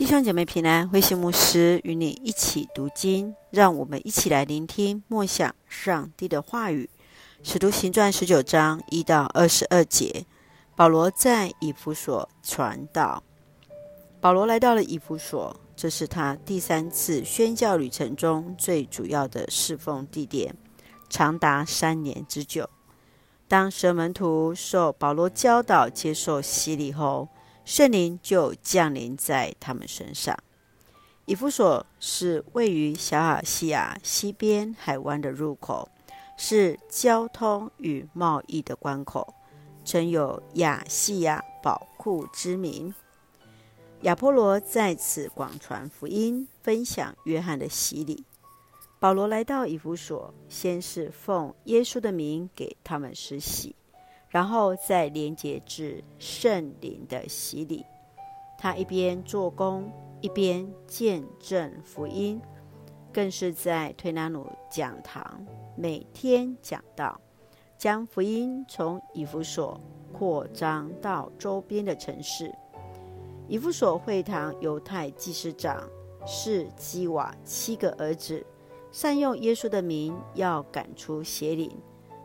弟兄姐妹平安，慧馨牧师与你一起读经，让我们一起来聆听默想上帝的话语。使徒行传十九章一到二十二节，保罗在以弗所传道。保罗来到了以弗所，这是他第三次宣教旅程中最主要的侍奉地点，长达三年之久。当十门徒受保罗教导、接受洗礼后，圣灵就降临在他们身上。以弗所是位于小亚细亚西边海湾的入口，是交通与贸易的关口，曾有亚细亚宝库之名。亚波罗在此广传福音，分享约翰的洗礼。保罗来到以弗所，先是奉耶稣的名给他们施洗。然后再连接至圣灵的洗礼，他一边做工，一边见证福音，更是在推拿努讲堂每天讲道，将福音从以弗所扩张到周边的城市。以弗所会堂犹太祭司长士基瓦七个儿子，善用耶稣的名，要赶出邪灵。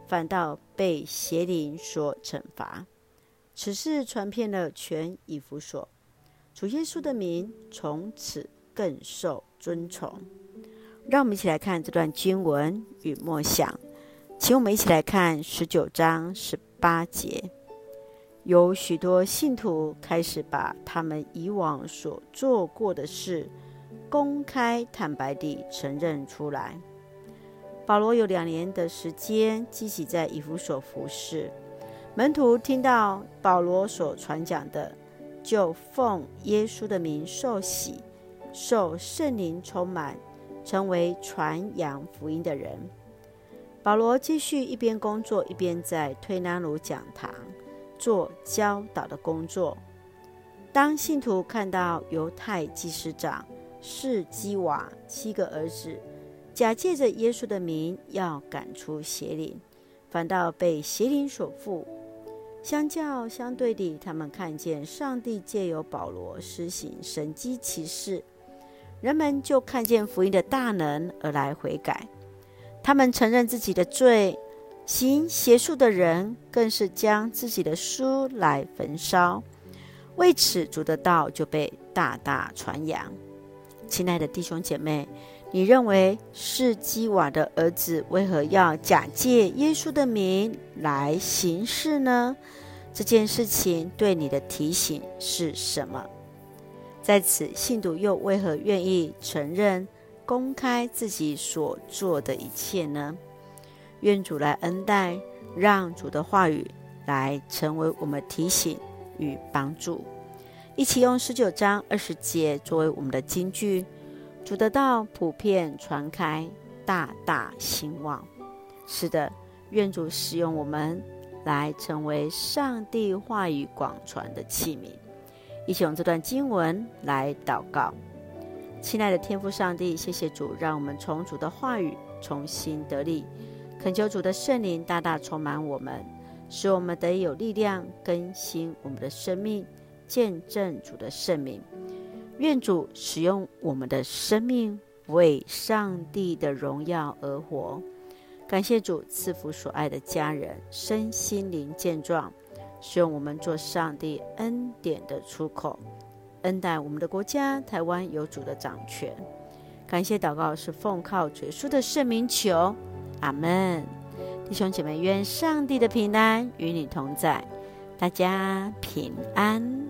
反倒被邪灵所惩罚。此事传遍了全以弗所，主耶稣的名从此更受尊崇。让我们一起来看这段经文与默想，请我们一起来看十九章十八节。有许多信徒开始把他们以往所做过的事，公开坦白地承认出来。保罗有两年的时间积极在以弗所服侍，门徒听到保罗所传讲的，就奉耶稣的名受洗，受圣灵充满，成为传扬福音的人。保罗继续一边工作，一边在推拿努讲堂做教导的工作。当信徒看到犹太祭司长士基瓦七个儿子，假借着耶稣的名要赶出邪灵，反倒被邪灵所附。相较相对地，他们看见上帝借由保罗施行神迹奇事，人们就看见福音的大能而来悔改。他们承认自己的罪，行邪术的人更是将自己的书来焚烧。为此，主的道就被大大传扬。亲爱的弟兄姐妹。你认为是基瓦的儿子为何要假借耶稣的名来行事呢？这件事情对你的提醒是什么？在此，信徒又为何愿意承认、公开自己所做的一切呢？愿主来恩待，让主的话语来成为我们提醒与帮助。一起用十九章二十节作为我们的金句。主的道普遍传开，大大兴旺。是的，愿主使用我们来成为上帝话语广传的器皿。一起用这段经文来祷告。亲爱的天父上帝，谢谢主，让我们从主的话语重新得力。恳求主的圣灵大大充满我们，使我们得以有力量更新我们的生命，见证主的圣名。愿主使用我们的生命为上帝的荣耀而活。感谢主赐福所爱的家人身心灵健壮，使用我们做上帝恩典的出口，恩待我们的国家台湾有主的掌权。感谢祷告是奉靠主耶稣的圣名求，阿门。弟兄姐妹，愿上帝的平安与你同在，大家平安。